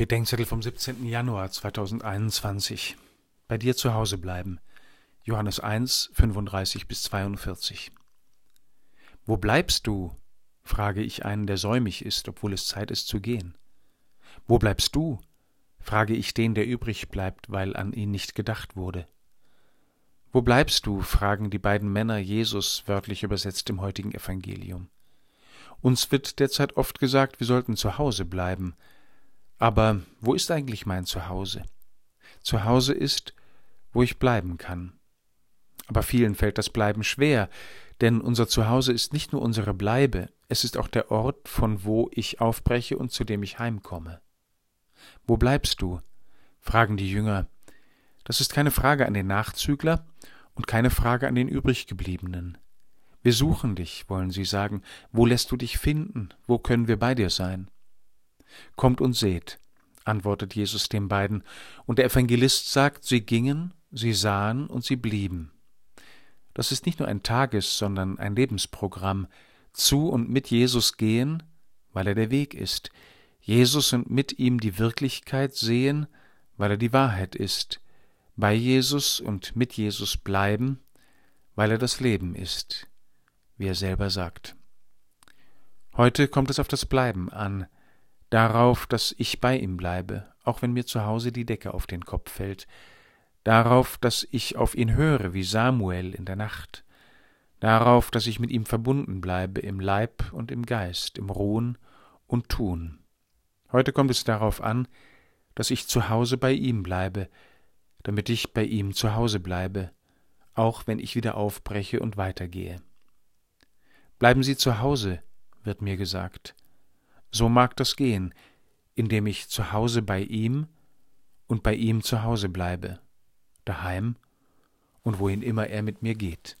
Bedenkzettel vom 17. Januar 2021. Bei dir zu Hause bleiben. Johannes 1, 35 bis 42. Wo bleibst du? frage ich einen, der säumig ist, obwohl es Zeit ist zu gehen. Wo bleibst du? frage ich den, der übrig bleibt, weil an ihn nicht gedacht wurde. Wo bleibst du? fragen die beiden Männer Jesus wörtlich übersetzt im heutigen Evangelium. Uns wird derzeit oft gesagt, wir sollten zu Hause bleiben. Aber wo ist eigentlich mein Zuhause? Zuhause ist, wo ich bleiben kann. Aber vielen fällt das Bleiben schwer, denn unser Zuhause ist nicht nur unsere Bleibe, es ist auch der Ort, von wo ich aufbreche und zu dem ich heimkomme. Wo bleibst du? fragen die Jünger. Das ist keine Frage an den Nachzügler und keine Frage an den übriggebliebenen. Wir suchen dich, wollen sie sagen. Wo lässt du dich finden? Wo können wir bei dir sein? Kommt und seht, antwortet Jesus den beiden, und der Evangelist sagt, sie gingen, sie sahen und sie blieben. Das ist nicht nur ein Tages, sondern ein Lebensprogramm. Zu und mit Jesus gehen, weil er der Weg ist. Jesus und mit ihm die Wirklichkeit sehen, weil er die Wahrheit ist. Bei Jesus und mit Jesus bleiben, weil er das Leben ist wie er selber sagt. Heute kommt es auf das Bleiben an, darauf, dass ich bei ihm bleibe, auch wenn mir zu Hause die Decke auf den Kopf fällt, darauf, dass ich auf ihn höre wie Samuel in der Nacht, darauf, dass ich mit ihm verbunden bleibe im Leib und im Geist, im Ruhen und Tun. Heute kommt es darauf an, dass ich zu Hause bei ihm bleibe, damit ich bei ihm zu Hause bleibe, auch wenn ich wieder aufbreche und weitergehe. Bleiben Sie zu Hause, wird mir gesagt. So mag das gehen, indem ich zu Hause bei ihm und bei ihm zu Hause bleibe, daheim und wohin immer er mit mir geht.